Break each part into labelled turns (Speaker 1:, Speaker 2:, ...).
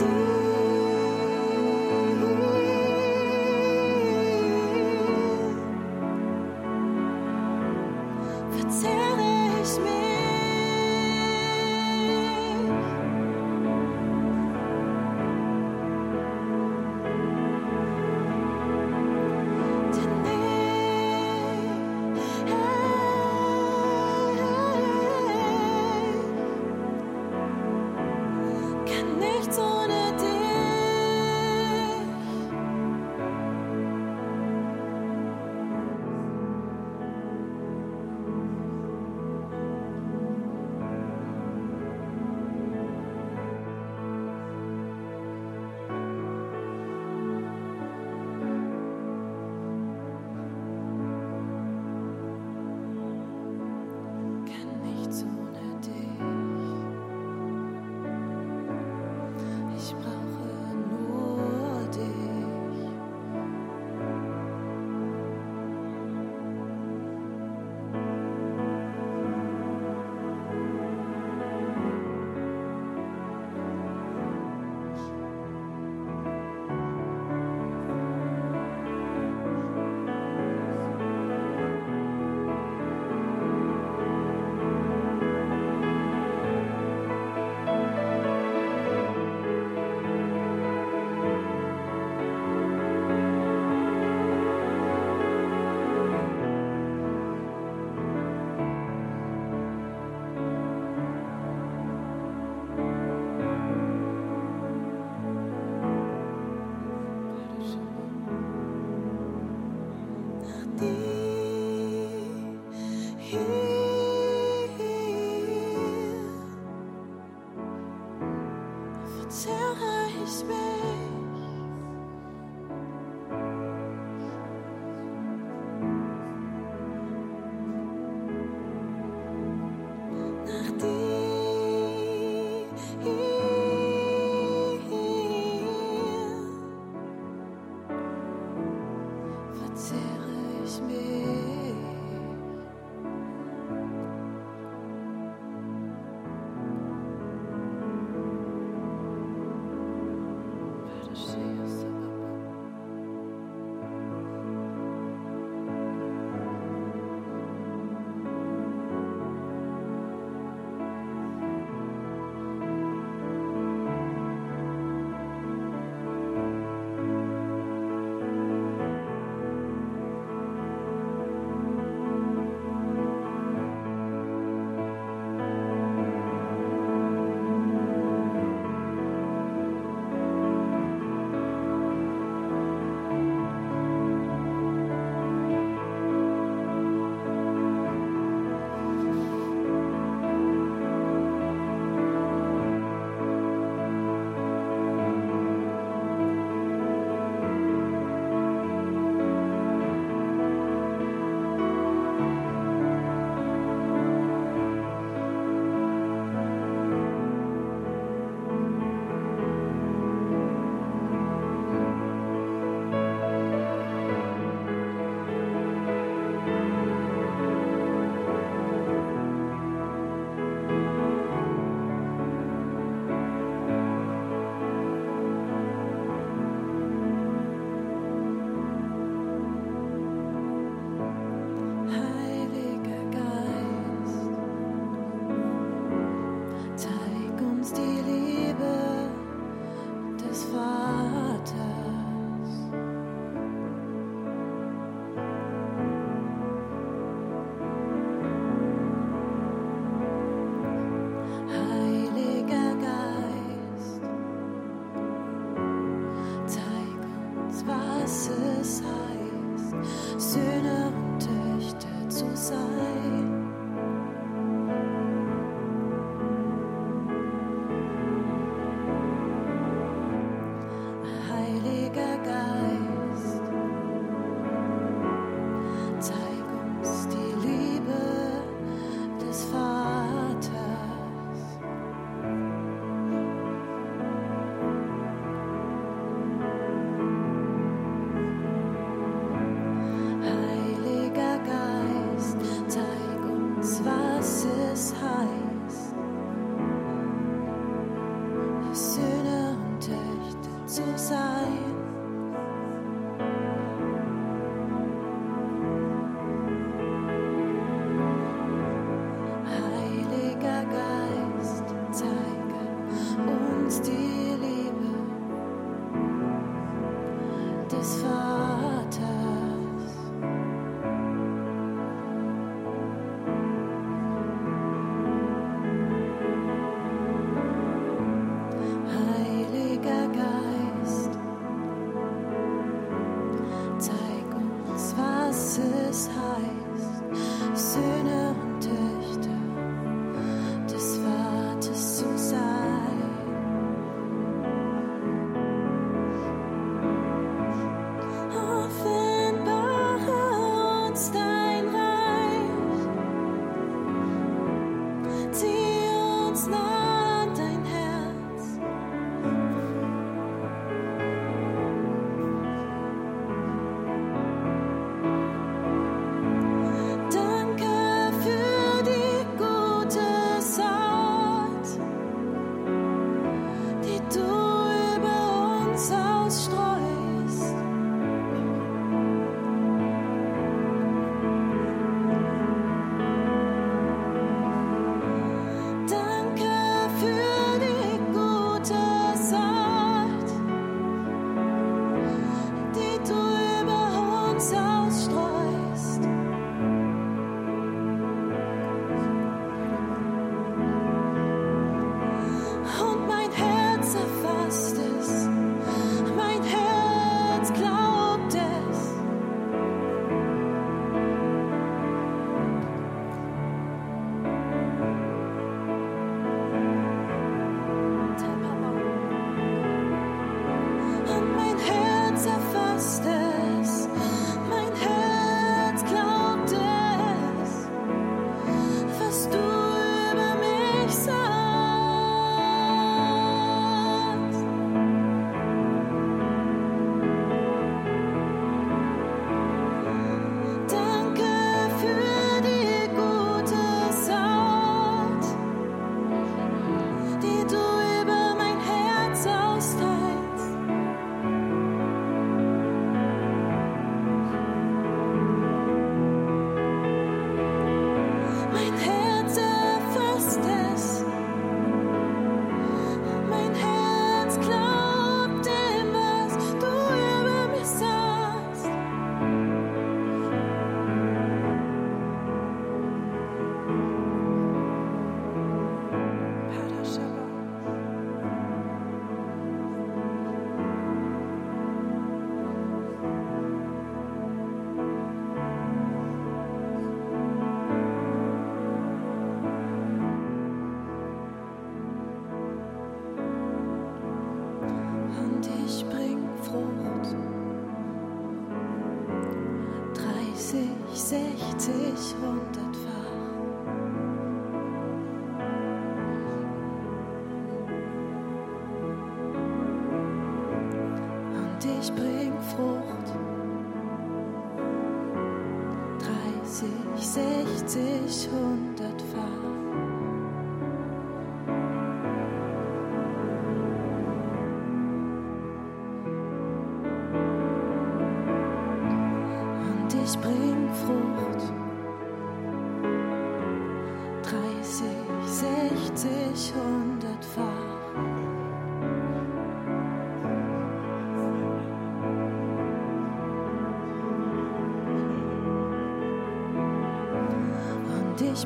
Speaker 1: You.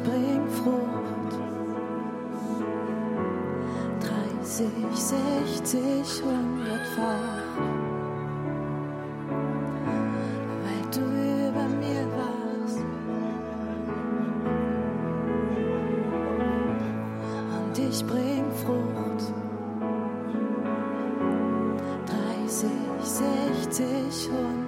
Speaker 1: bringt Frucht. 30, 60, 100-fach. Weil du über mir warst. Und ich bring Frucht. 30, 60, 100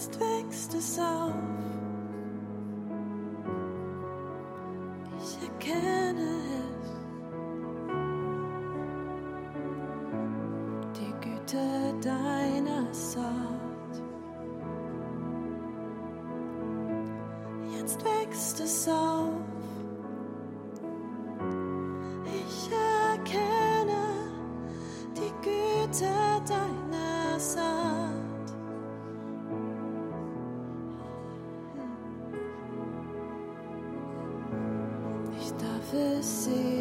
Speaker 1: jetzt wächst es auf. Ich erkenne es. Die Güte deiner Saat. Jetzt wächst es auf. prophecy.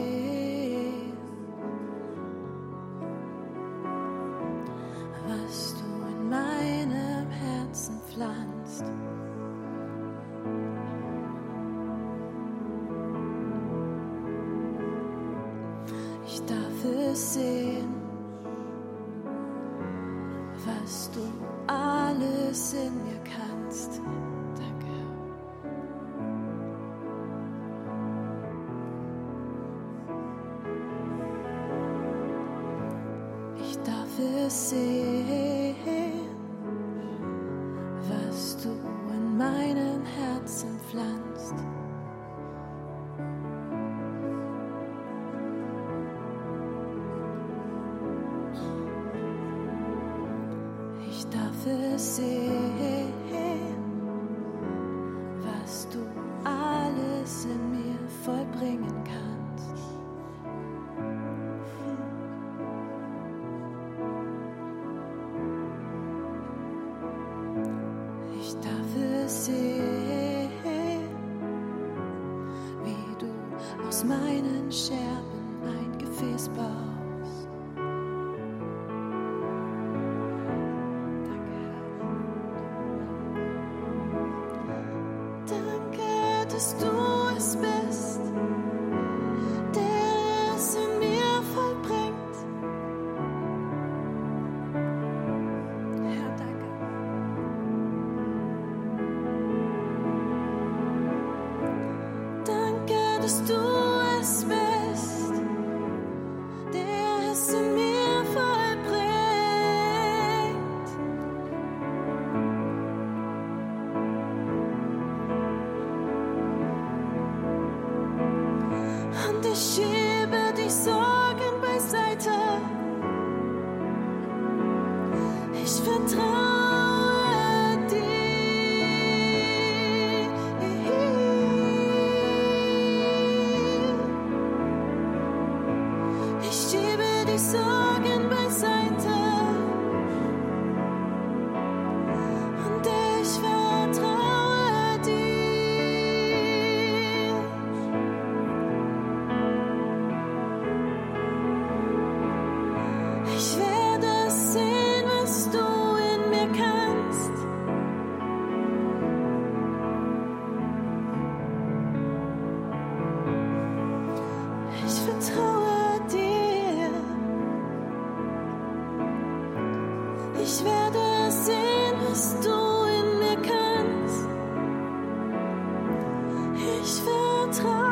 Speaker 1: Ich vertraue.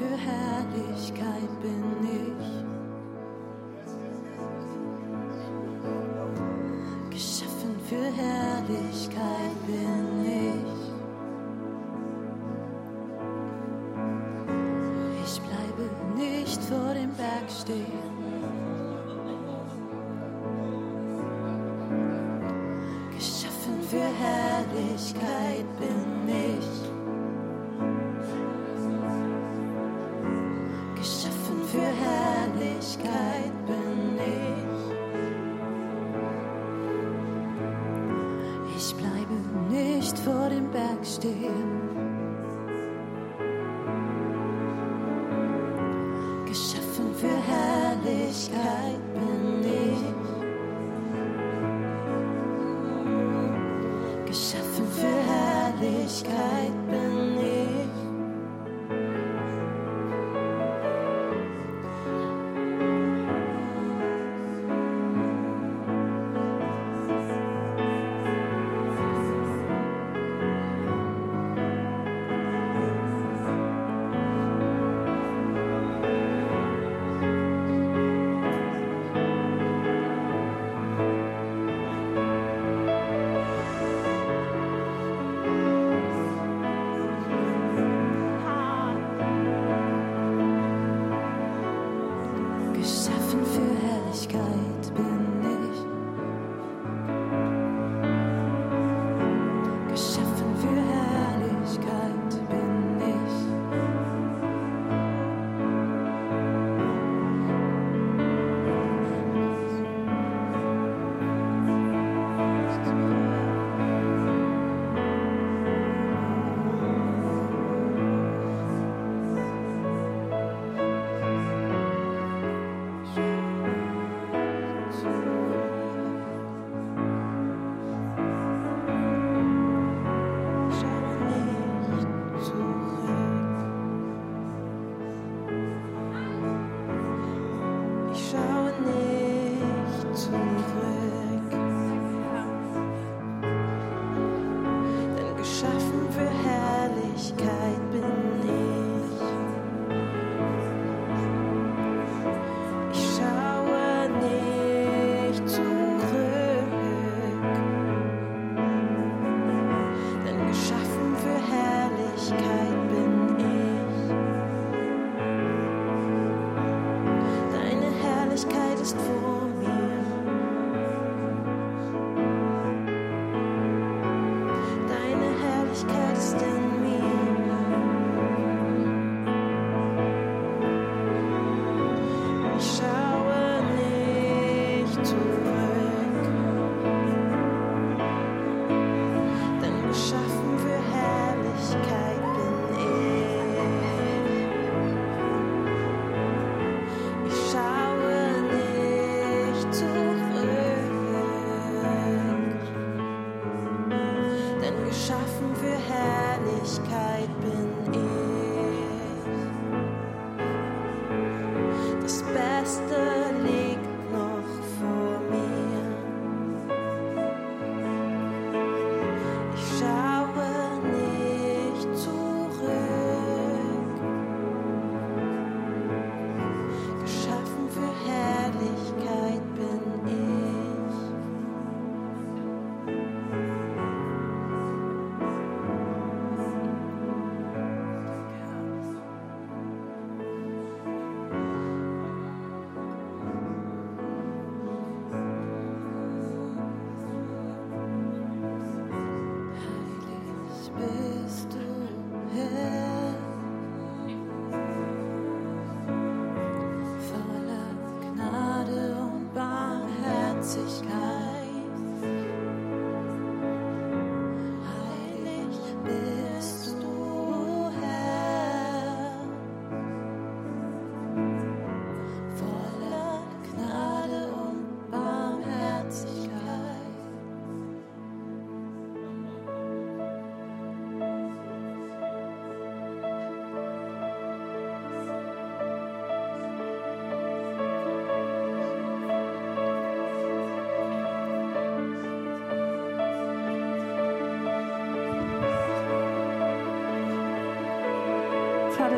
Speaker 1: Für Herrlichkeit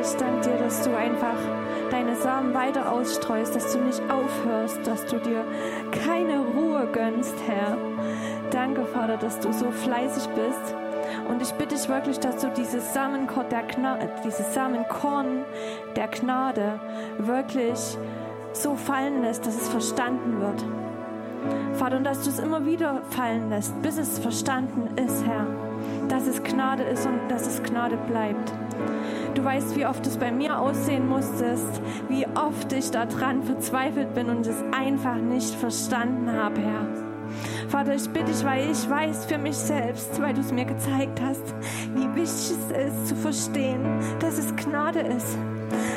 Speaker 1: ich
Speaker 2: danke dir, dass du einfach deine Samen weiter ausstreust, dass du nicht aufhörst, dass du dir keine Ruhe gönnst, Herr. Danke, Vater, dass du so fleißig bist. Und ich bitte dich wirklich, dass du dieses Samenkorn der, Gna dieses Samenkorn der Gnade wirklich so fallen lässt, dass es verstanden wird. Vater, und dass du es immer wieder fallen lässt, bis es verstanden ist, Herr, dass es Gnade ist und dass es Gnade bleibt. Du weißt, wie oft es bei mir aussehen musstest, wie oft ich daran verzweifelt bin und es einfach nicht verstanden habe, Herr. Vater, ich bitte dich, weil ich weiß für mich selbst, weil du es mir gezeigt hast, wie wichtig es ist zu verstehen, dass es Gnade ist.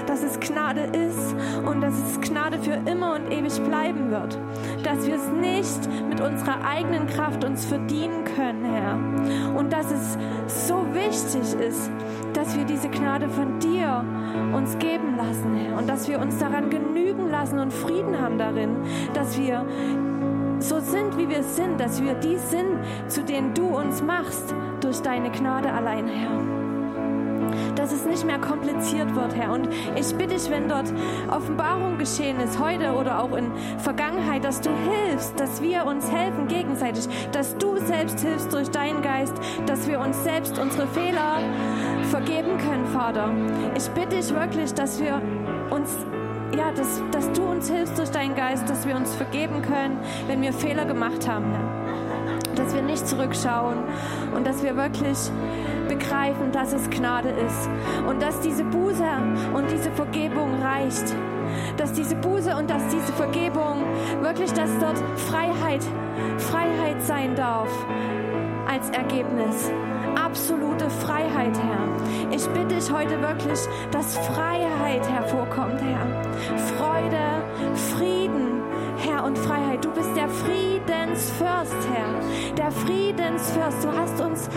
Speaker 2: Dass es Gnade ist und dass es Gnade für immer und ewig bleiben wird. Dass wir es nicht mit unserer eigenen Kraft uns verdienen können, Herr. Und dass es so wichtig ist, dass wir diese Gnade von dir uns geben lassen, Herr. Und dass wir uns daran genügen lassen und Frieden haben darin, dass wir so sind, wie wir sind, dass wir die sind, zu denen du uns machst, durch deine Gnade allein, Herr. Dass es nicht mehr kompliziert wird, Herr. Und ich bitte dich, wenn dort Offenbarung geschehen ist, heute oder auch in Vergangenheit, dass du hilfst, dass wir uns helfen gegenseitig, dass du selbst hilfst durch deinen Geist, dass wir uns selbst unsere Fehler vergeben können, Vater. Ich bitte dich wirklich, dass wir uns ja, dass, dass du uns hilfst durch deinen Geist, dass wir uns vergeben können, wenn wir Fehler gemacht haben. Herr. Dass wir nicht zurückschauen und dass wir wirklich begreifen, dass es Gnade ist und dass diese Buße und diese Vergebung reicht. Dass diese Buße und dass diese Vergebung wirklich, dass dort Freiheit, Freiheit sein darf als Ergebnis absolute Freiheit, Herr. Ich bitte dich heute wirklich, dass Freiheit hervorkommt, Herr. Freude, Frieden, Herr, und Freiheit. Du bist der Friedensfürst, Herr. Der Friedensfürst. Du hast uns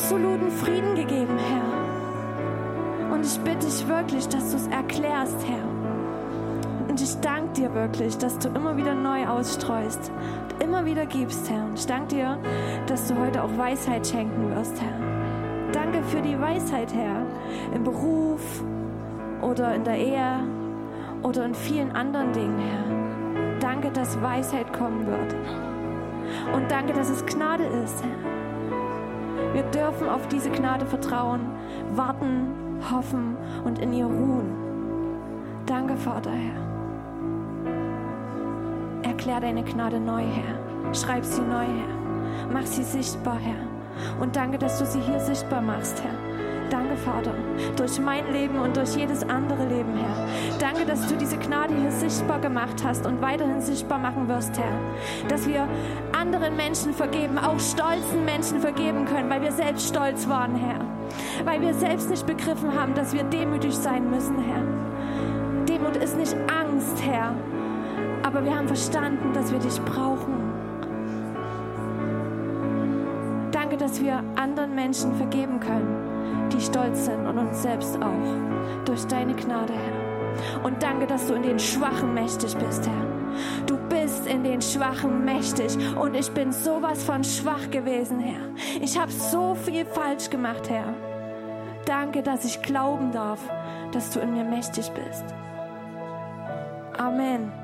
Speaker 2: absoluten Frieden gegeben, Herr. Und ich bitte dich wirklich, dass du es erklärst, Herr. Und ich danke dir wirklich, dass du immer wieder neu ausstreust, immer wieder gibst, Herr. Und ich danke dir, dass du heute auch Weisheit schenken wirst, Herr. Danke für die Weisheit, Herr, im Beruf oder in der Ehe oder in vielen anderen Dingen, Herr. Danke, dass Weisheit kommen wird. Und danke, dass es Gnade ist, Herr. Wir dürfen auf diese Gnade vertrauen, warten, hoffen und in ihr ruhen. Danke, Vater, Herr. Erklär deine Gnade neu, Herr. Schreib sie neu, Herr. Mach sie sichtbar, Herr. Und danke, dass du sie hier sichtbar machst, Herr. Danke, Vater, durch mein Leben und durch jedes andere Leben, Herr. Danke, dass du diese Gnade hier sichtbar gemacht hast und weiterhin sichtbar machen wirst, Herr. Dass wir anderen Menschen vergeben, auch stolzen Menschen vergeben können, weil wir selbst stolz waren, Herr. Weil wir selbst nicht begriffen haben, dass wir demütig sein müssen, Herr. Demut ist nicht Angst, Herr, aber wir haben verstanden, dass wir dich brauchen. Danke, dass wir anderen Menschen vergeben können, die stolz sind und uns selbst auch. Durch deine Gnade, Herr. Und danke, dass du in den Schwachen mächtig bist, Herr. Du bist in den Schwachen mächtig und ich bin sowas von schwach gewesen, Herr. Ich habe so viel falsch gemacht, Herr. Danke, dass ich glauben darf, dass du in mir mächtig bist. Amen.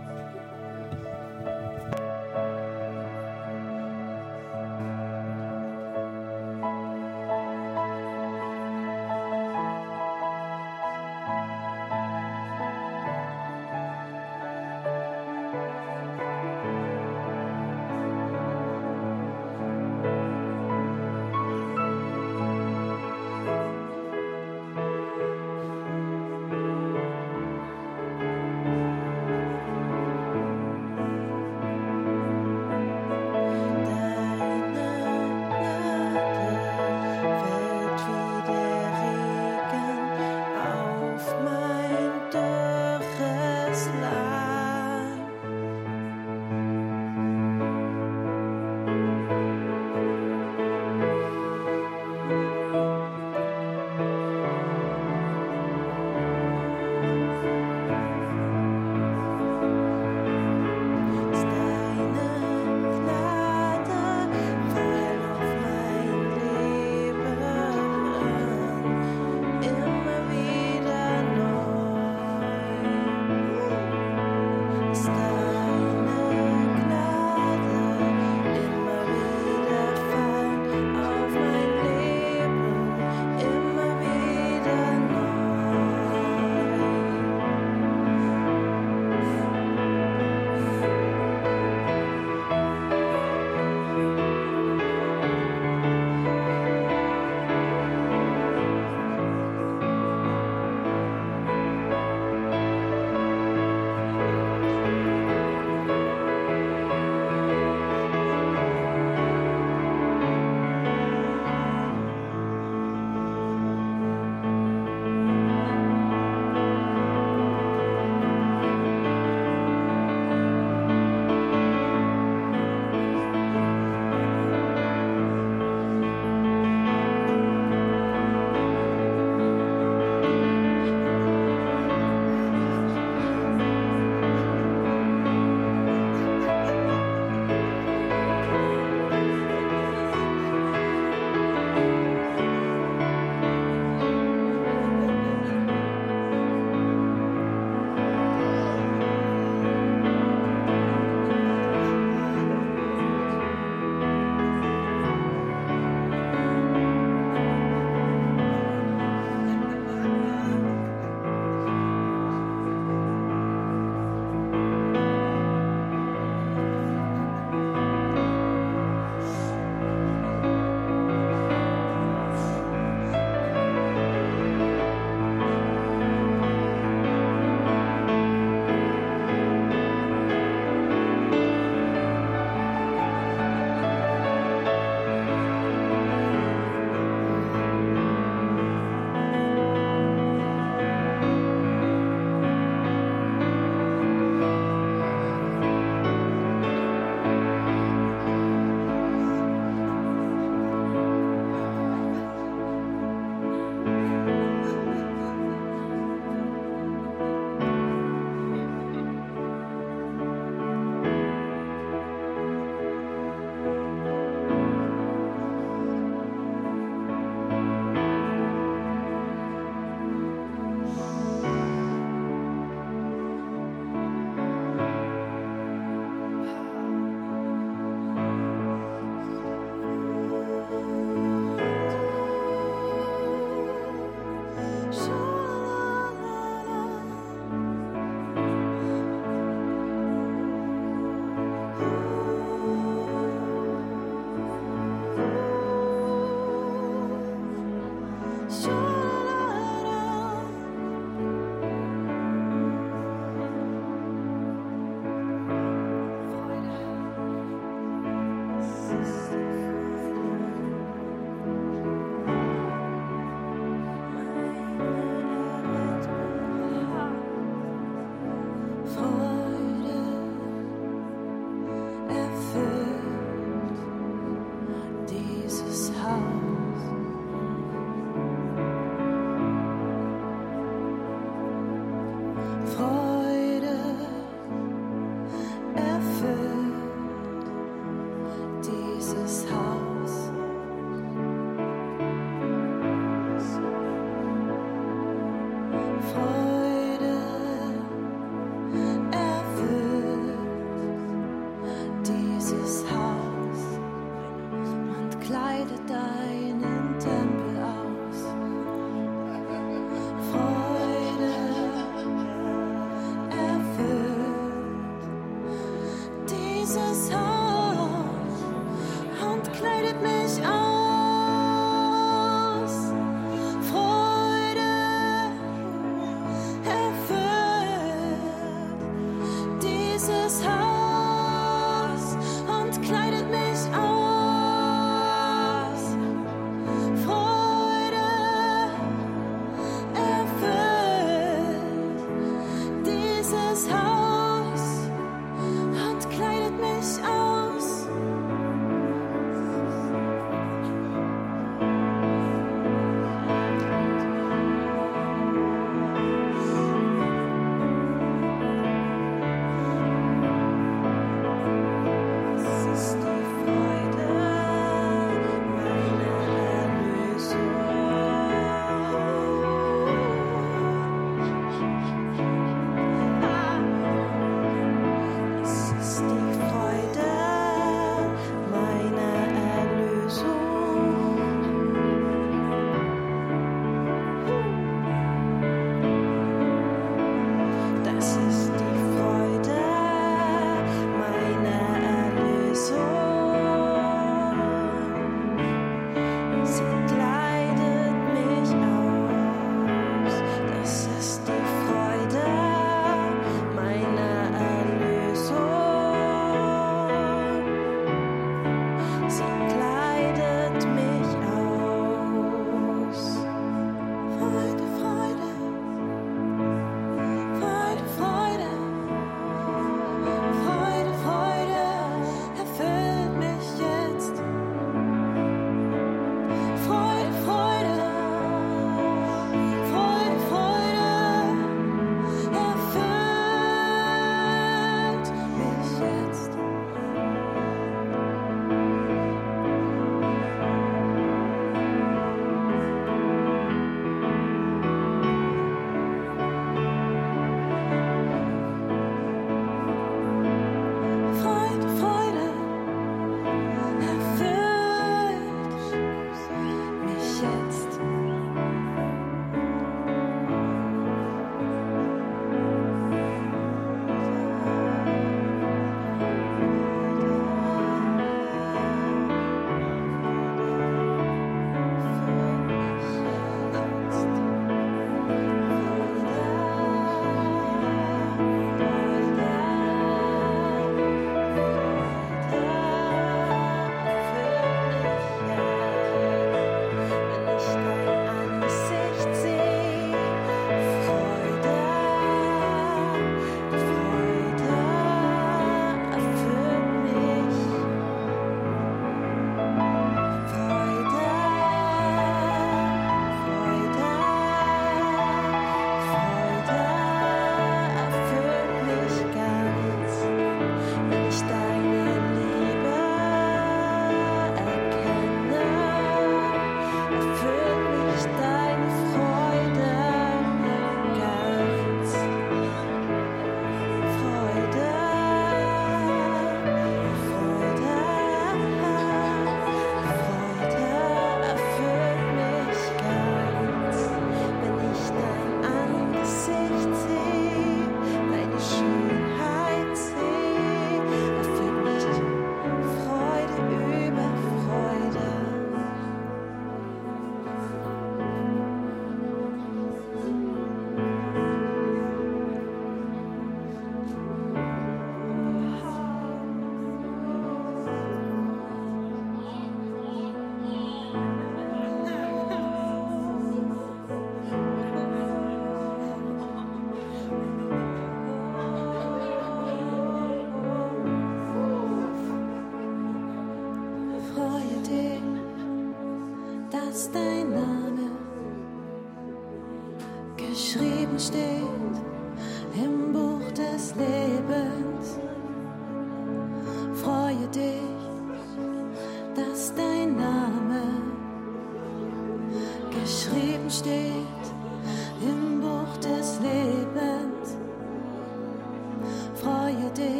Speaker 3: Einstein.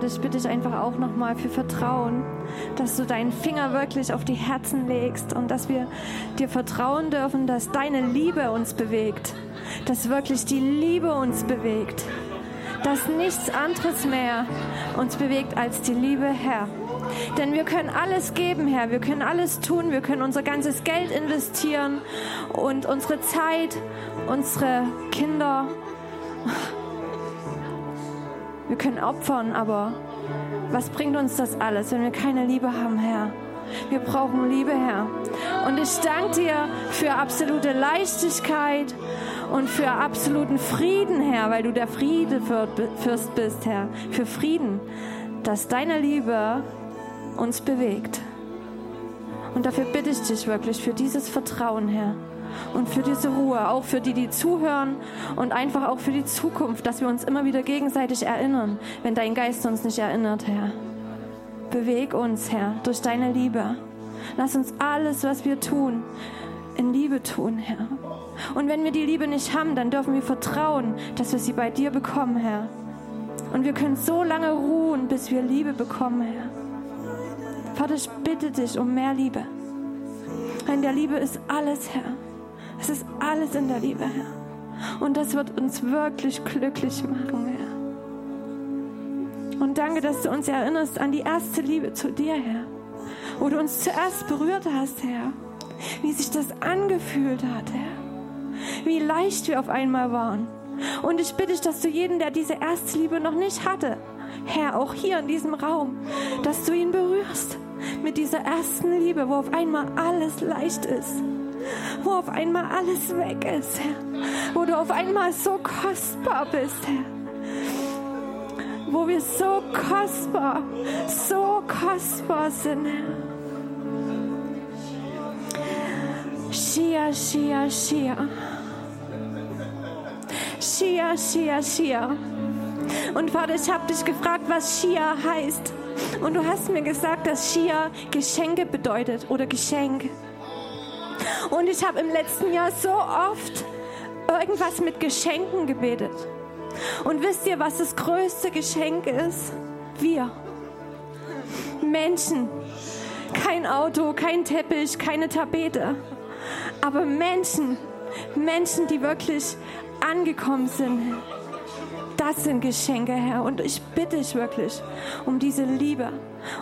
Speaker 2: Vater, ich bitte dich einfach auch nochmal für Vertrauen, dass du deinen Finger wirklich auf die Herzen legst und dass wir dir vertrauen dürfen, dass deine Liebe uns bewegt, dass wirklich die Liebe uns bewegt, dass nichts anderes mehr uns bewegt als die Liebe, Herr. Denn wir können alles geben, Herr. Wir können alles tun. Wir können unser ganzes Geld investieren und unsere Zeit, unsere Kinder. Wir können opfern, aber was bringt uns das alles, wenn wir keine Liebe haben, Herr? Wir brauchen Liebe, Herr. Und ich danke dir für absolute Leichtigkeit und für absoluten Frieden, Herr, weil du der Friedefürst bist, Herr. Für Frieden, dass deine Liebe uns bewegt. Und dafür bitte ich dich wirklich für dieses Vertrauen, Herr. Und für diese Ruhe, auch für die, die zuhören und einfach auch für die Zukunft, dass wir uns immer wieder gegenseitig erinnern, wenn dein Geist uns nicht erinnert, Herr. Beweg uns, Herr, durch deine Liebe. Lass uns alles, was wir tun, in Liebe tun, Herr. Und wenn wir die Liebe nicht haben, dann dürfen wir vertrauen, dass wir sie bei dir bekommen, Herr. Und wir können so lange ruhen, bis wir Liebe bekommen, Herr. Vater, ich bitte dich um mehr Liebe. In der Liebe ist alles, Herr. Es ist alles in der Liebe, Herr. Und das wird uns wirklich glücklich machen, Herr. Und danke, dass du uns erinnerst an die erste Liebe zu dir, Herr. Wo du uns zuerst berührt hast, Herr. Wie sich das angefühlt hat, Herr. Wie leicht wir auf einmal waren. Und ich bitte dich, dass du jeden, der diese erste Liebe noch nicht hatte, Herr, auch hier in diesem Raum, dass du ihn berührst mit dieser ersten Liebe, wo auf einmal alles leicht ist, wo auf einmal alles weg ist, Herr, wo du auf einmal so kostbar bist, Herr, wo wir so kostbar, so kostbar sind, Herr. Shia, Shia, Shia. Shia, Shia, Shia. Und Vater, ich habe dich gefragt, was Shia heißt. Und du hast mir gesagt, dass Shia Geschenke bedeutet oder Geschenk. Und ich habe im letzten Jahr so oft irgendwas mit Geschenken gebetet. Und wisst ihr, was das größte Geschenk ist? Wir. Menschen. Kein Auto, kein Teppich, keine Tapete. Aber Menschen. Menschen, die wirklich angekommen sind das sind Geschenke, Herr. Und ich bitte dich wirklich um diese Liebe,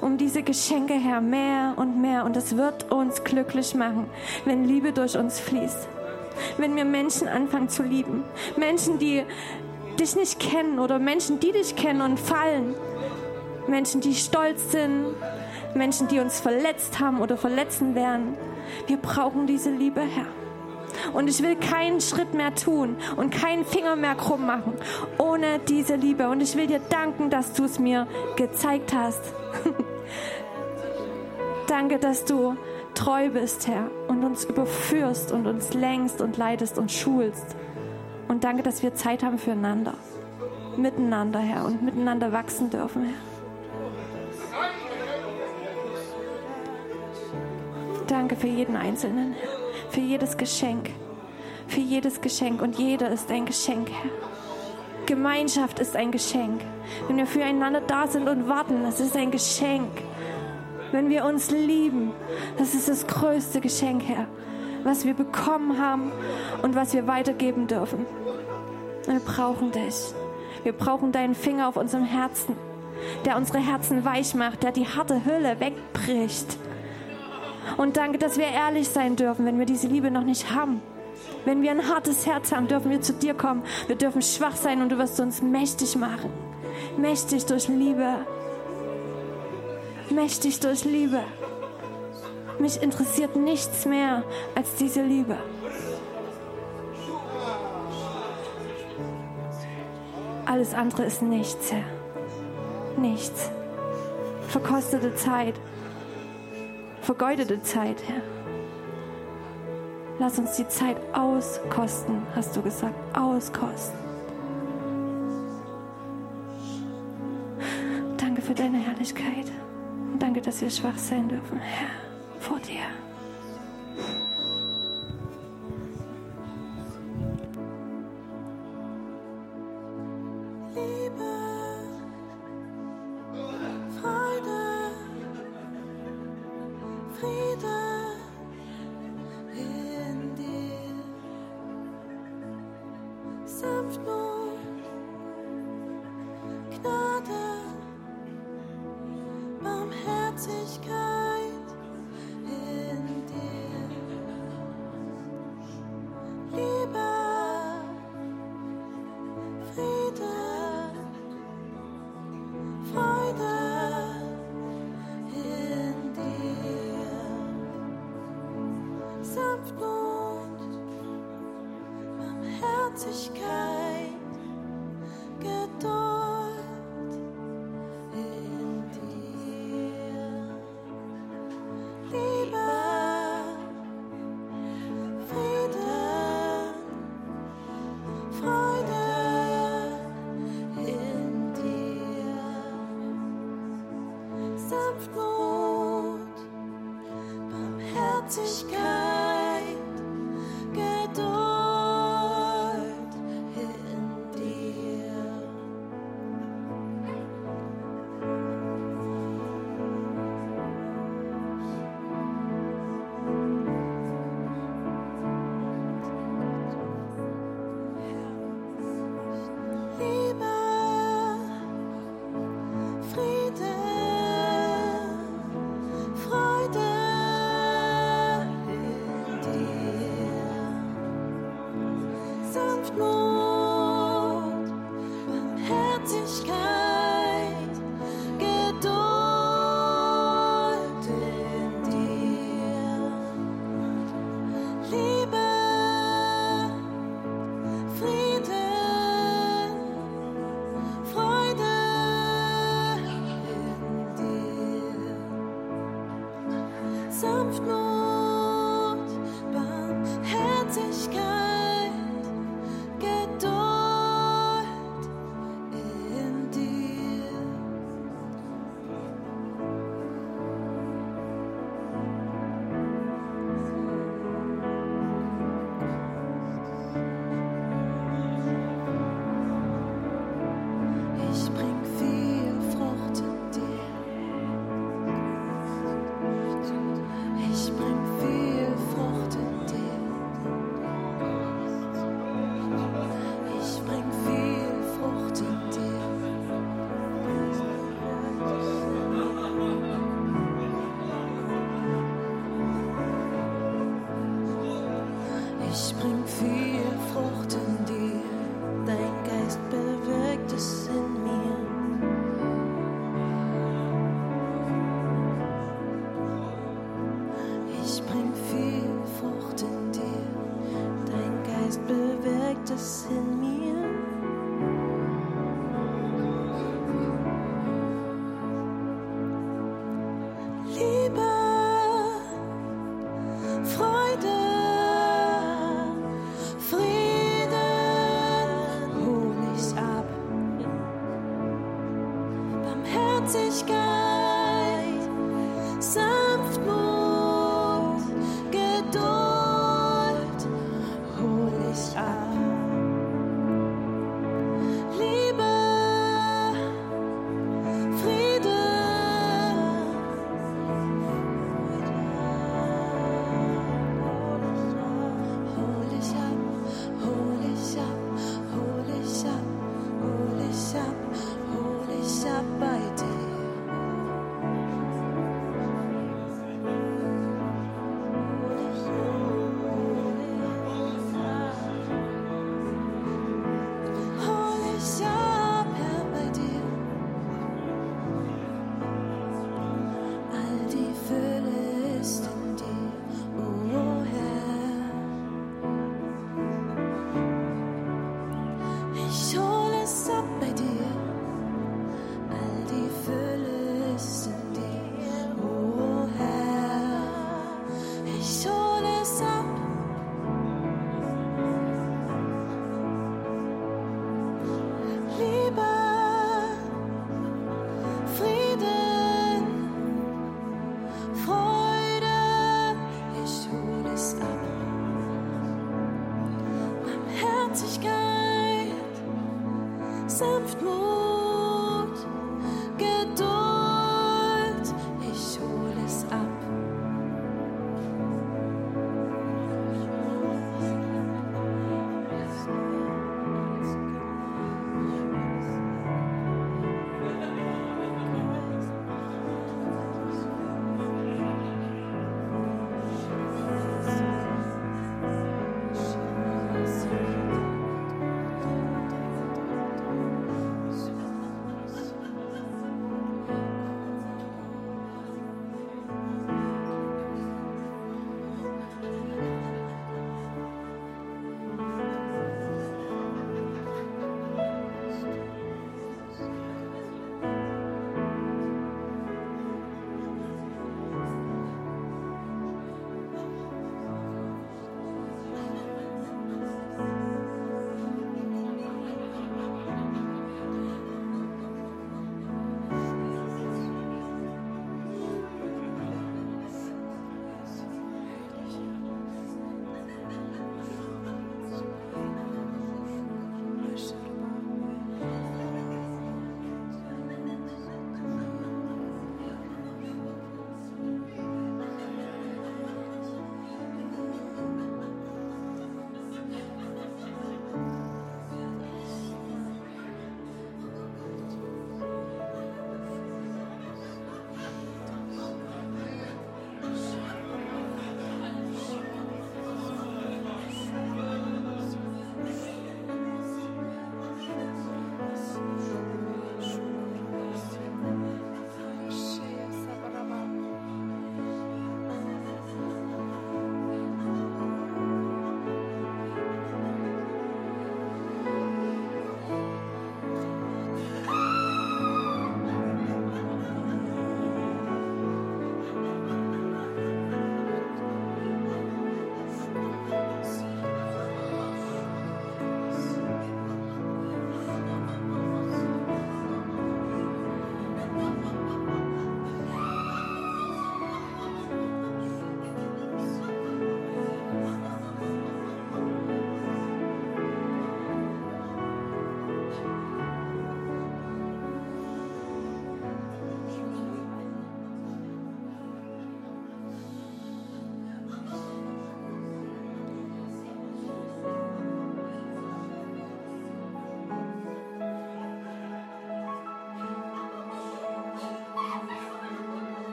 Speaker 2: um diese Geschenke, Herr, mehr und mehr. Und es wird uns glücklich machen, wenn Liebe durch uns fließt. Wenn wir Menschen anfangen zu lieben. Menschen, die dich nicht kennen oder Menschen, die dich kennen und fallen. Menschen, die stolz sind. Menschen, die uns verletzt haben oder verletzen werden. Wir brauchen diese Liebe, Herr. Und ich will keinen Schritt mehr tun und keinen Finger mehr krumm machen ohne diese Liebe. Und ich will dir danken, dass du es mir gezeigt hast. Danke, dass du treu bist, Herr, und uns überführst und uns längst und leitest und schulst. Und danke, dass wir Zeit haben füreinander, miteinander, Herr, und miteinander wachsen dürfen, Herr. Danke für jeden Einzelnen, Herr für jedes Geschenk. Für jedes Geschenk. Und jeder ist ein Geschenk, Herr. Gemeinschaft ist ein Geschenk. Wenn wir füreinander da sind und warten, das ist ein Geschenk. Wenn wir uns lieben, das ist das größte Geschenk, Herr, was wir bekommen haben und was wir weitergeben dürfen. Wir brauchen dich. Wir brauchen deinen Finger auf unserem Herzen, der unsere Herzen weich macht, der die harte Hülle wegbricht und danke, dass wir ehrlich sein dürfen, wenn wir diese Liebe noch nicht haben. Wenn wir ein hartes Herz haben, dürfen wir zu dir kommen. Wir dürfen schwach sein und du wirst uns mächtig machen. Mächtig durch Liebe. Mächtig durch Liebe. Mich interessiert nichts mehr als diese Liebe. Alles andere ist nichts, Herr. Nichts. Verkostete Zeit vergeudete Zeit, Herr. Lass uns die Zeit auskosten, hast du gesagt, auskosten. Danke für deine Herrlichkeit. Und danke, dass wir schwach sein dürfen, Herr, vor dir.
Speaker 1: 你的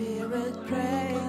Speaker 1: Spirit, pray.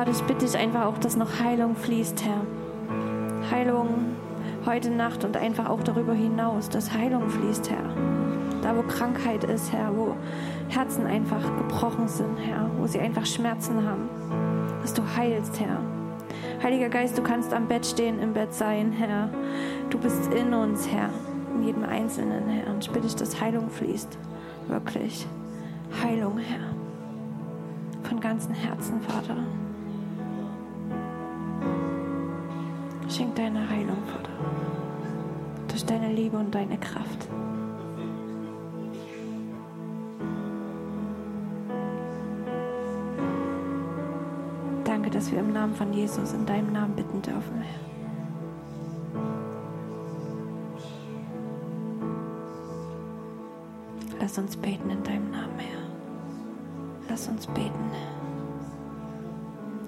Speaker 2: Vater, ich bitte dich einfach auch, dass noch Heilung fließt, Herr. Heilung heute Nacht und einfach auch darüber hinaus, dass Heilung fließt, Herr. Da, wo Krankheit ist, Herr, wo Herzen einfach gebrochen sind, Herr, wo sie einfach Schmerzen haben, dass du heilst, Herr. Heiliger Geist, du kannst am Bett stehen, im Bett sein, Herr. Du bist in uns, Herr, in jedem Einzelnen, Herr. Und ich bitte dich, dass Heilung fließt. Wirklich. Heilung, Herr. Von ganzem Herzen, Vater. Schenk deine Heilung, Vater. Durch deine Liebe und deine Kraft. Danke, dass wir im Namen von Jesus in deinem Namen bitten dürfen, Herr. Lass uns beten in deinem Namen, Herr. Lass uns beten.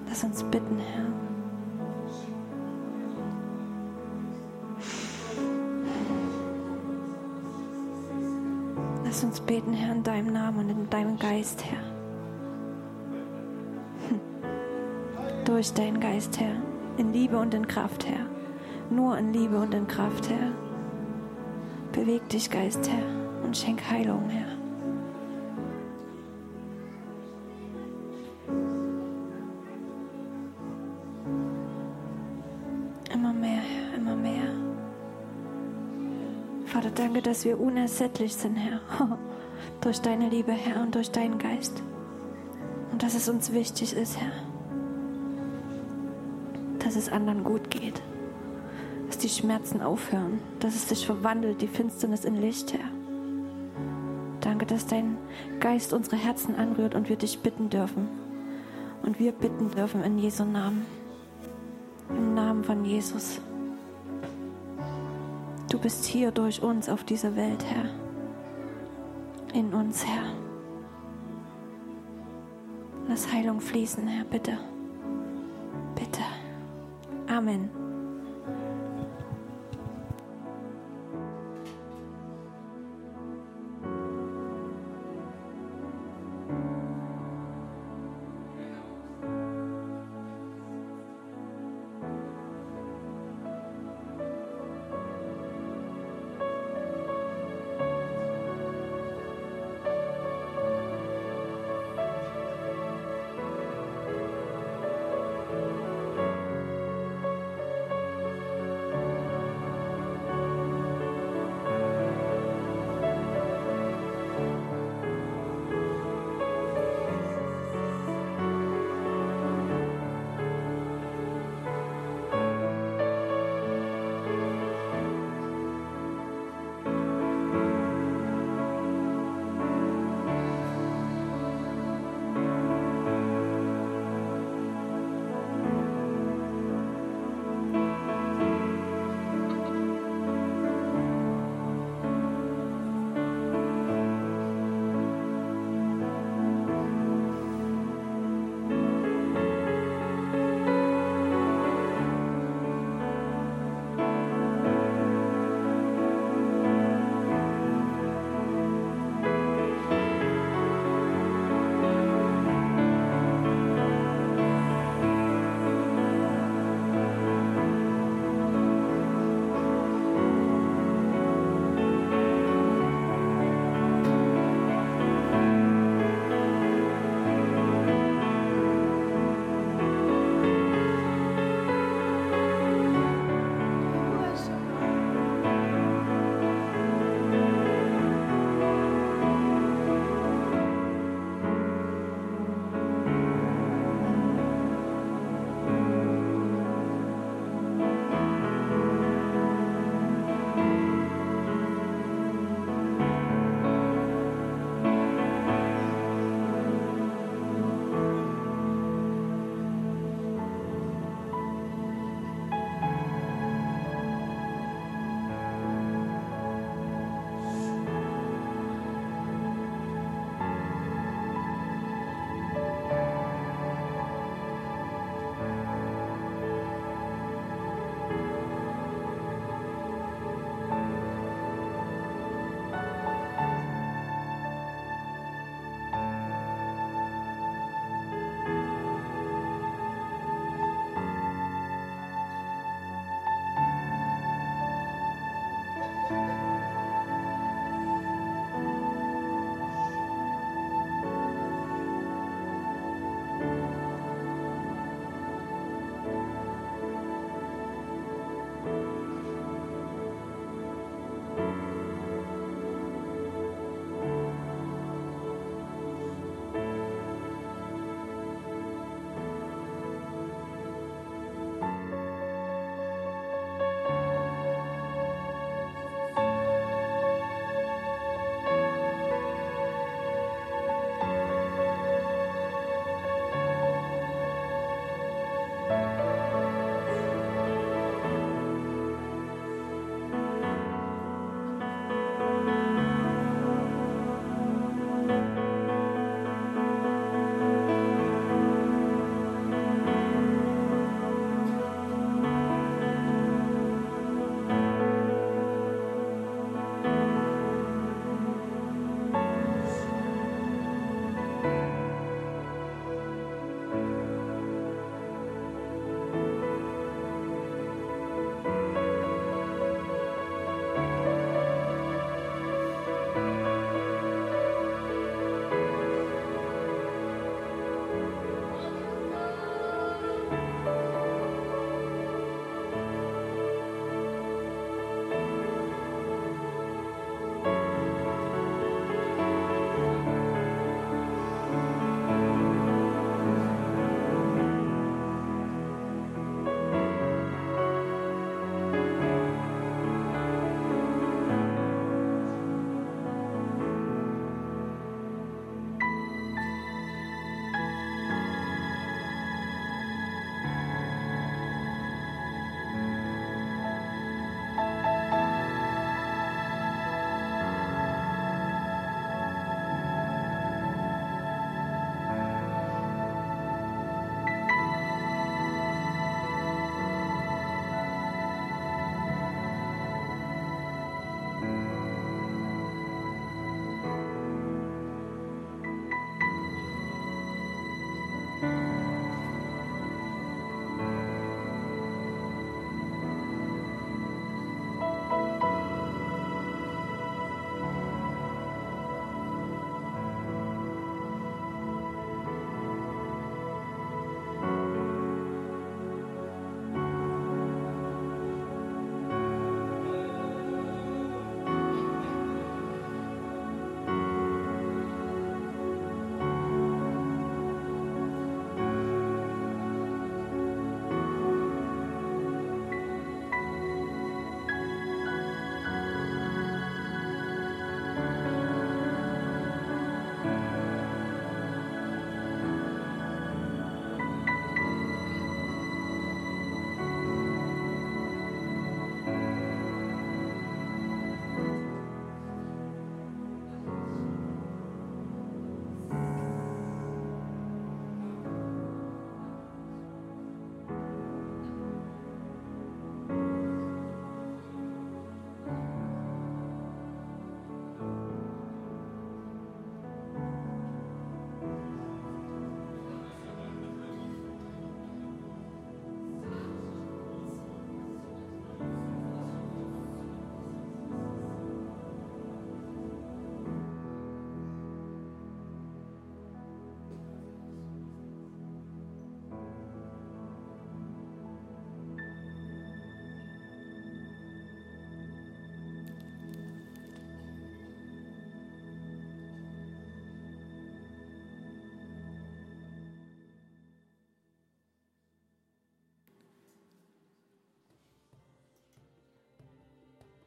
Speaker 2: Lass uns bitten, Herr. Beten, Herr, in deinem Namen und in deinem Geist, Herr. Durch deinen Geist, Herr. In Liebe und in Kraft, Herr. Nur in Liebe und in Kraft, Herr. Beweg dich, Geist, Herr, und schenk Heilung, Herr. Dass wir unersättlich sind, Herr. durch deine Liebe, Herr, und durch deinen Geist. Und dass es uns wichtig ist, Herr, dass es anderen gut geht. Dass die Schmerzen aufhören, dass es sich verwandelt, die Finsternis in Licht, Herr. Danke, dass dein Geist unsere Herzen anrührt und wir dich bitten dürfen. Und wir bitten dürfen in Jesu Namen. Im Namen von Jesus. Du bist hier durch uns auf dieser Welt, Herr. In uns, Herr. Lass Heilung fließen, Herr, bitte. Bitte. Amen.